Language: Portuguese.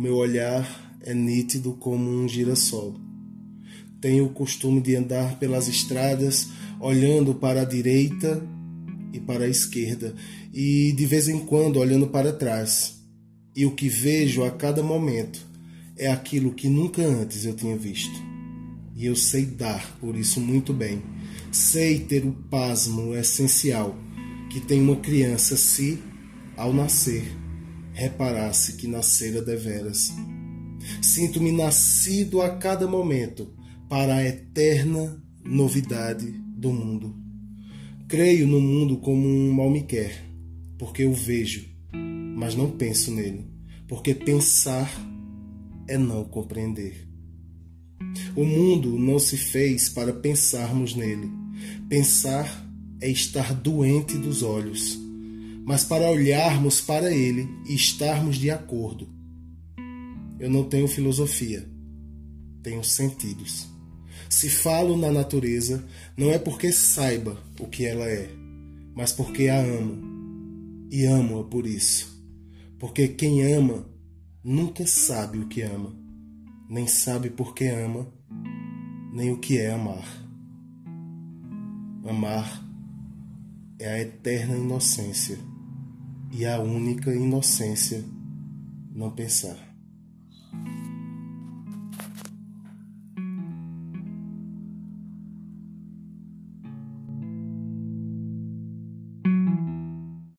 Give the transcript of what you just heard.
meu olhar é nítido como um girassol. Tenho o costume de andar pelas estradas olhando para a direita e para a esquerda e de vez em quando olhando para trás. E o que vejo a cada momento é aquilo que nunca antes eu tinha visto. E eu sei dar por isso muito bem. Sei ter o pasmo essencial que tem uma criança se, ao nascer, reparasse que nascera deveras. Sinto-me nascido a cada momento para a eterna novidade do mundo. Creio no mundo como um mal me quer, porque o vejo, mas não penso nele, porque pensar é não compreender. O mundo não se fez para pensarmos nele. Pensar é estar doente dos olhos, mas para olharmos para ele e estarmos de acordo. Eu não tenho filosofia, tenho sentidos. Se falo na natureza, não é porque saiba o que ela é, mas porque a amo. E amo-a por isso. Porque quem ama nunca sabe o que ama, nem sabe por que ama, nem o que é amar. Amar é a eterna inocência e a única inocência não pensar.